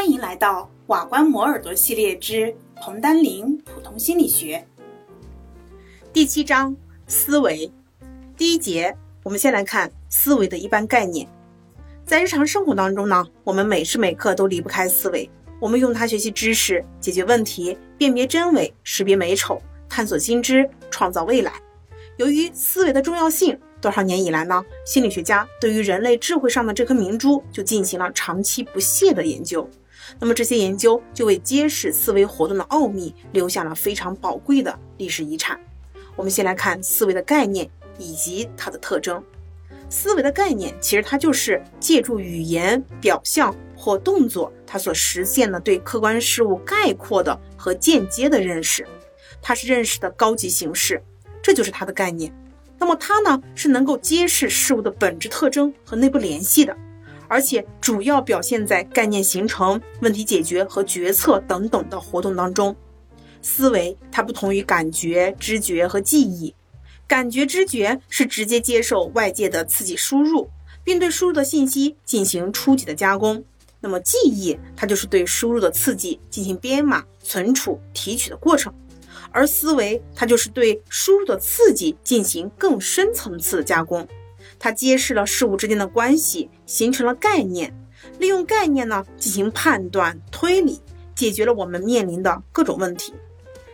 欢迎来到瓦关磨耳朵系列之彭丹林普通心理学第七章思维第一节，我们先来看思维的一般概念。在日常生活当中呢，我们每时每刻都离不开思维，我们用它学习知识、解决问题、辨别真伪、识别美丑、探索新知、创造未来。由于思维的重要性，多少年以来呢，心理学家对于人类智慧上的这颗明珠就进行了长期不懈的研究。那么这些研究就为揭示思维活动的奥秘留下了非常宝贵的历史遗产。我们先来看思维的概念以及它的特征。思维的概念其实它就是借助语言、表象或动作，它所实现的对客观事物概括的和间接的认识，它是认识的高级形式。这就是它的概念。那么它呢，是能够揭示事物的本质特征和内部联系的，而且主要表现在概念形成、问题解决和决策等等的活动当中。思维它不同于感觉、知觉和记忆。感觉、知觉是直接接受外界的刺激输入，并对输入的信息进行初级的加工。那么记忆它就是对输入的刺激进行编码、存储、提取的过程。而思维，它就是对输入的刺激进行更深层次的加工，它揭示了事物之间的关系，形成了概念，利用概念呢进行判断推理，解决了我们面临的各种问题。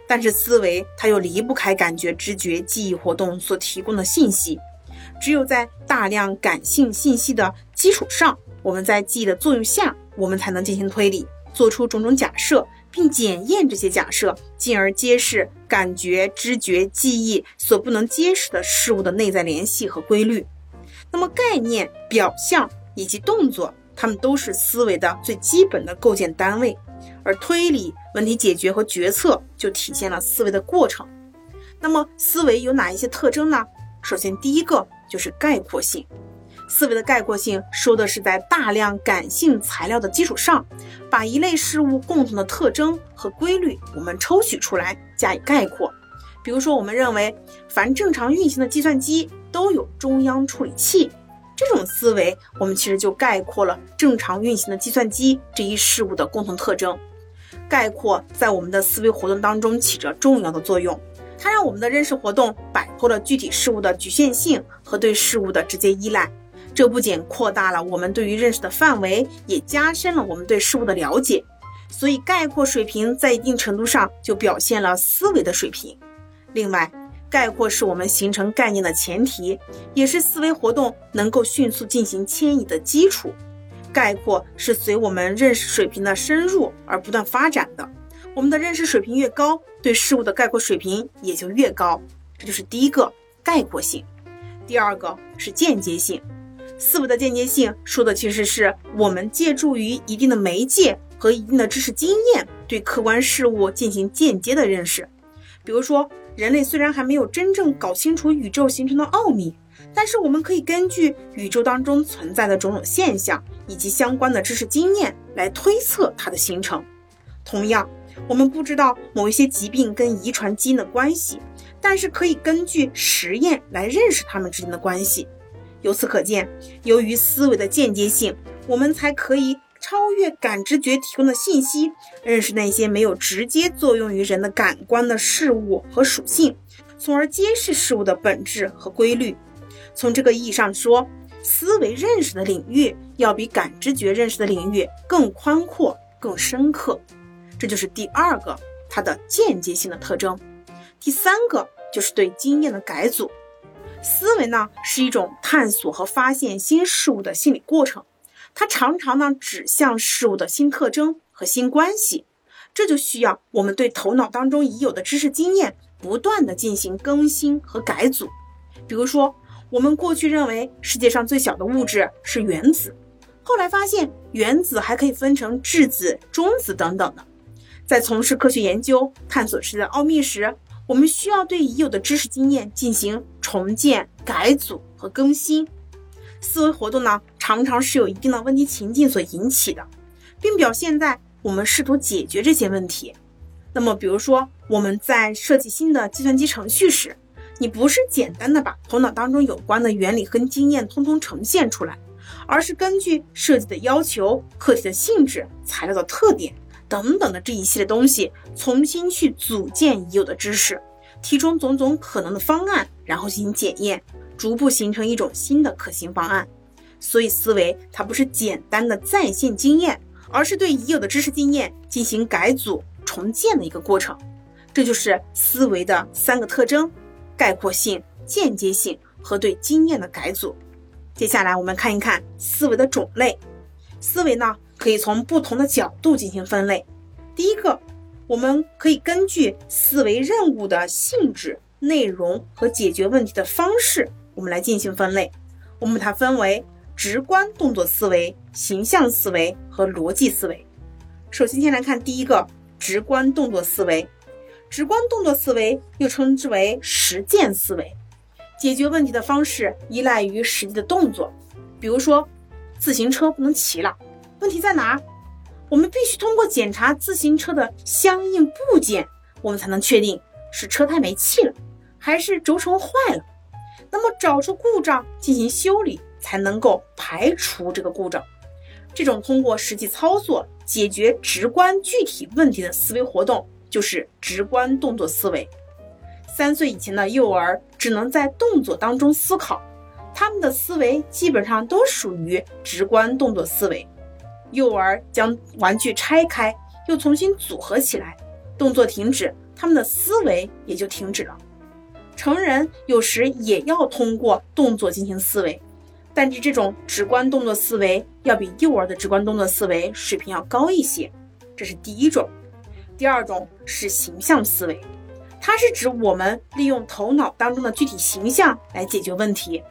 但是思维它又离不开感觉、知觉、记忆活动所提供的信息，只有在大量感性信息的基础上，我们在记忆的作用下，我们才能进行推理，做出种种假设。并检验这些假设，进而揭示感觉、知觉、记忆所不能揭示的事物的内在联系和规律。那么，概念、表象以及动作，它们都是思维的最基本的构建单位。而推理、问题解决和决策就体现了思维的过程。那么，思维有哪一些特征呢？首先，第一个就是概括性。思维的概括性说的是在大量感性材料的基础上，把一类事物共同的特征和规律我们抽取出来加以概括。比如说，我们认为凡正常运行的计算机都有中央处理器，这种思维我们其实就概括了正常运行的计算机这一事物的共同特征。概括在我们的思维活动当中起着重要的作用，它让我们的认识活动摆脱了具体事物的局限性和对事物的直接依赖。这不仅扩大了我们对于认识的范围，也加深了我们对事物的了解。所以，概括水平在一定程度上就表现了思维的水平。另外，概括是我们形成概念的前提，也是思维活动能够迅速进行迁移的基础。概括是随我们认识水平的深入而不断发展的。我们的认识水平越高，对事物的概括水平也就越高。这就是第一个概括性。第二个是间接性。思维的间接性说的其实是我们借助于一定的媒介和一定的知识经验，对客观事物进行间接的认识。比如说，人类虽然还没有真正搞清楚宇宙形成的奥秘，但是我们可以根据宇宙当中存在的种种现象以及相关的知识经验来推测它的形成。同样，我们不知道某一些疾病跟遗传基因的关系，但是可以根据实验来认识它们之间的关系。由此可见，由于思维的间接性，我们才可以超越感知觉提供的信息，认识那些没有直接作用于人的感官的事物和属性，从而揭示事物的本质和规律。从这个意义上说，思维认识的领域要比感知觉认识的领域更宽阔、更深刻。这就是第二个它的间接性的特征。第三个就是对经验的改组。思维呢是一种探索和发现新事物的心理过程，它常常呢指向事物的新特征和新关系，这就需要我们对头脑当中已有的知识经验不断的进行更新和改组。比如说，我们过去认为世界上最小的物质是原子，后来发现原子还可以分成质子、中子等等的。在从事科学研究、探索世界的奥秘时，我们需要对已有的知识经验进行重建、改组和更新。思维活动呢，常常是有一定的问题情境所引起的，并表现在我们试图解决这些问题。那么，比如说我们在设计新的计算机程序时，你不是简单的把头脑当中有关的原理和经验通通呈现出来，而是根据设计的要求、课题的性质、材料的特点等等的这一系列东西，重新去组建已有的知识，提出种种可能的方案，然后进行检验，逐步形成一种新的可行方案。所以，思维它不是简单的再现经验，而是对已有的知识经验进行改组重建的一个过程。这就是思维的三个特征：概括性、间接性和对经验的改组。接下来，我们看一看思维的种类。思维呢，可以从不同的角度进行分类。第一个，我们可以根据思维任务的性质、内容和解决问题的方式，我们来进行分类。我们把它分为。直观动作思维、形象思维和逻辑思维。首先，先来看第一个直观动作思维。直观动作思维又称之为实践思维，解决问题的方式依赖于实际的动作。比如说，自行车不能骑了，问题在哪？我们必须通过检查自行车的相应部件，我们才能确定是车胎没气了，还是轴承坏了。那么，找出故障进行修理。才能够排除这个故障。这种通过实际操作解决直观具体问题的思维活动，就是直观动作思维。三岁以前的幼儿只能在动作当中思考，他们的思维基本上都属于直观动作思维。幼儿将玩具拆开，又重新组合起来，动作停止，他们的思维也就停止了。成人有时也要通过动作进行思维。但是这种直观动作思维要比幼儿的直观动作思维水平要高一些，这是第一种。第二种是形象思维，它是指我们利用头脑当中的具体形象来解决问题。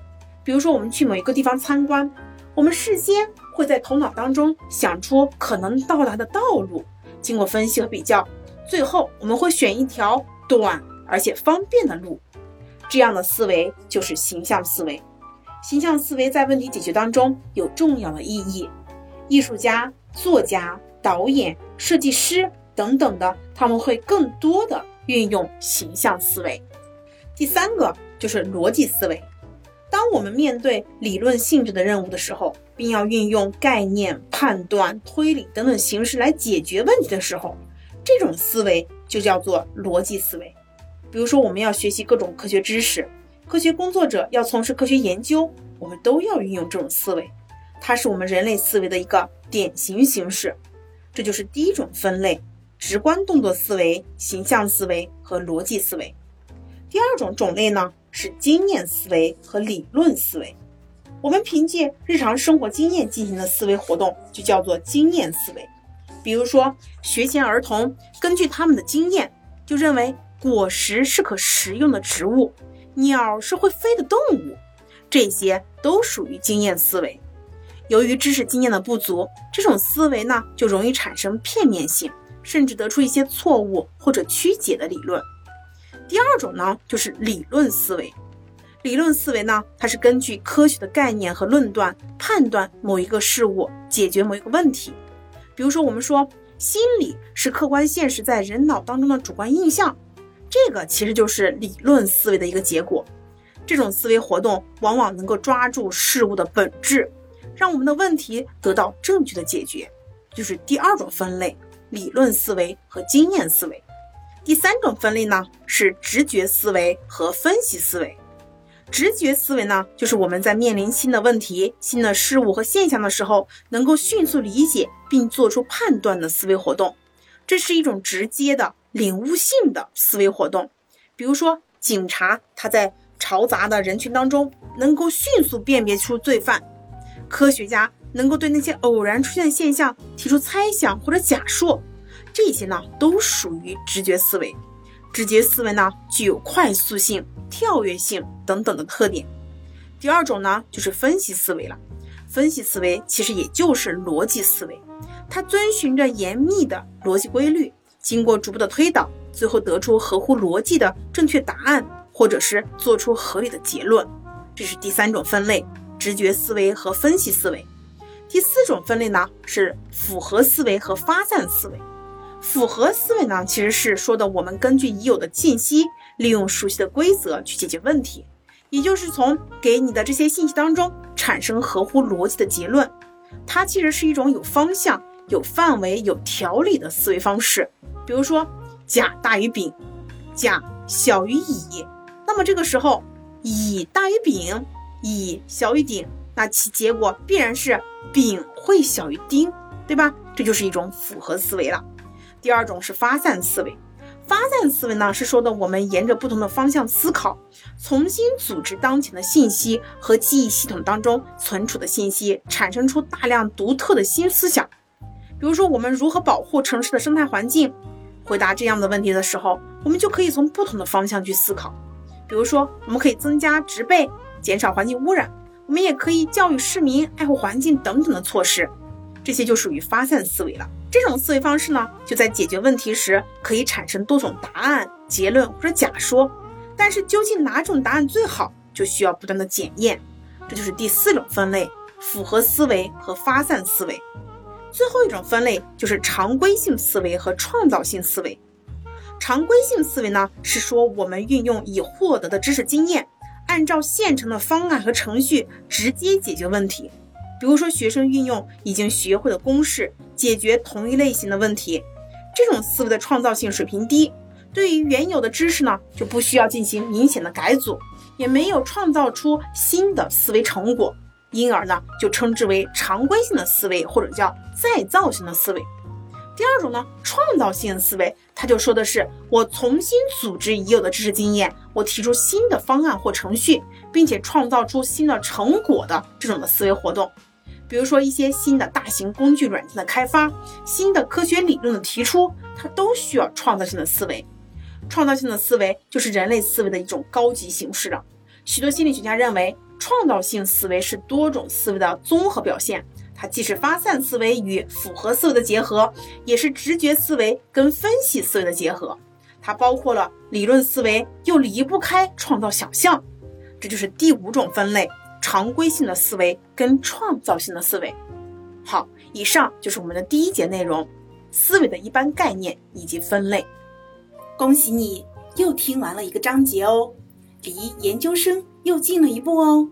比如说，我们去某一个地方参观，我们事先会在头脑当中想出可能到达的道路，经过分析和比较，最后我们会选一条短而且方便的路。这样的思维就是形象思维。形象思维在问题解决当中有重要的意义。艺术家、作家、导演、设计师等等的，他们会更多的运用形象思维。第三个就是逻辑思维。当我们面对理论性质的任务的时候，并要运用概念、判断、推理等等形式来解决问题的时候，这种思维就叫做逻辑思维。比如说，我们要学习各种科学知识。科学工作者要从事科学研究，我们都要运用这种思维，它是我们人类思维的一个典型形式。这就是第一种分类：直观动作思维、形象思维和逻辑思维。第二种种类呢是经验思维和理论思维。我们凭借日常生活经验进行的思维活动就叫做经验思维。比如说，学前儿童根据他们的经验，就认为果实是可食用的植物。鸟是会飞的动物，这些都属于经验思维。由于知识经验的不足，这种思维呢就容易产生片面性，甚至得出一些错误或者曲解的理论。第二种呢就是理论思维。理论思维呢，它是根据科学的概念和论断判断某一个事物，解决某一个问题。比如说，我们说心理是客观现实在人脑当中的主观印象。这个其实就是理论思维的一个结果。这种思维活动往往能够抓住事物的本质，让我们的问题得到正确的解决，就是第二种分类：理论思维和经验思维。第三种分类呢是直觉思维和分析思维。直觉思维呢，就是我们在面临新的问题、新的事物和现象的时候，能够迅速理解并做出判断的思维活动。这是一种直接的。领悟性的思维活动，比如说警察他在嘈杂的人群当中能够迅速辨别出罪犯，科学家能够对那些偶然出现的现象提出猜想或者假说，这些呢都属于直觉思维。直觉思维呢具有快速性、跳跃性等等的特点。第二种呢就是分析思维了，分析思维其实也就是逻辑思维，它遵循着严密的逻辑规律。经过逐步的推导，最后得出合乎逻辑的正确答案，或者是做出合理的结论，这是第三种分类：直觉思维和分析思维。第四种分类呢是复合思维和发散思维。复合思维呢其实是说的我们根据已有的信息，利用熟悉的规则去解决问题，也就是从给你的这些信息当中产生合乎逻辑的结论。它其实是一种有方向、有范围、有条理的思维方式。比如说，甲大于丙，甲小于乙，那么这个时候，乙大于丙，乙小于丙，那其结果必然是丙会小于丁，对吧？这就是一种复合思维了。第二种是发散思维。发散思维呢，是说的我们沿着不同的方向思考，重新组织当前的信息和记忆系统当中存储的信息，产生出大量独特的新思想。比如说，我们如何保护城市的生态环境？回答这样的问题的时候，我们就可以从不同的方向去思考。比如说，我们可以增加植被，减少环境污染；我们也可以教育市民爱护环境等等的措施。这些就属于发散思维了。这种思维方式呢，就在解决问题时可以产生多种答案、结论或者假说，但是究竟哪种答案最好，就需要不断的检验。这就是第四种分类：复合思维和发散思维。最后一种分类就是常规性思维和创造性思维。常规性思维呢，是说我们运用已获得的知识经验，按照现成的方案和程序直接解决问题。比如说，学生运用已经学会的公式解决同一类型的问题，这种思维的创造性水平低。对于原有的知识呢，就不需要进行明显的改组，也没有创造出新的思维成果，因而呢，就称之为常规性的思维，或者叫再造性的思维。第二种呢，创造性思维，它就说的是我重新组织已有的知识经验，我提出新的方案或程序，并且创造出新的成果的这种的思维活动。比如说一些新的大型工具软件的开发，新的科学理论的提出，它都需要创造性的思维。创造性的思维就是人类思维的一种高级形式了。许多心理学家认为，创造性思维是多种思维的综合表现。它既是发散思维与复合思维的结合，也是直觉思维跟分析思维的结合。它包括了理论思维，又离不开创造想象。这就是第五种分类。常规性的思维跟创造性的思维。好，以上就是我们的第一节内容，思维的一般概念以及分类。恭喜你又听完了一个章节哦，离研究生又进了一步哦。